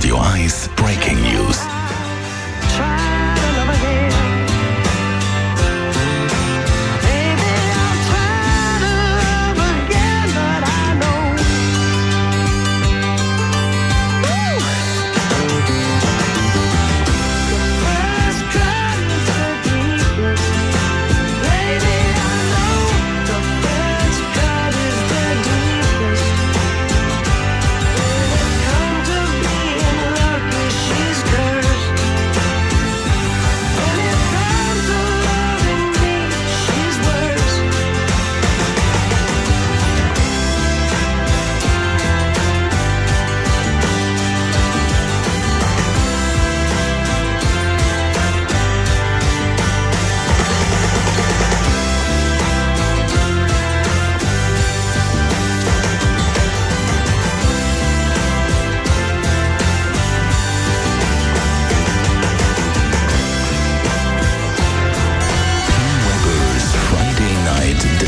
Radio 1 Breaking News.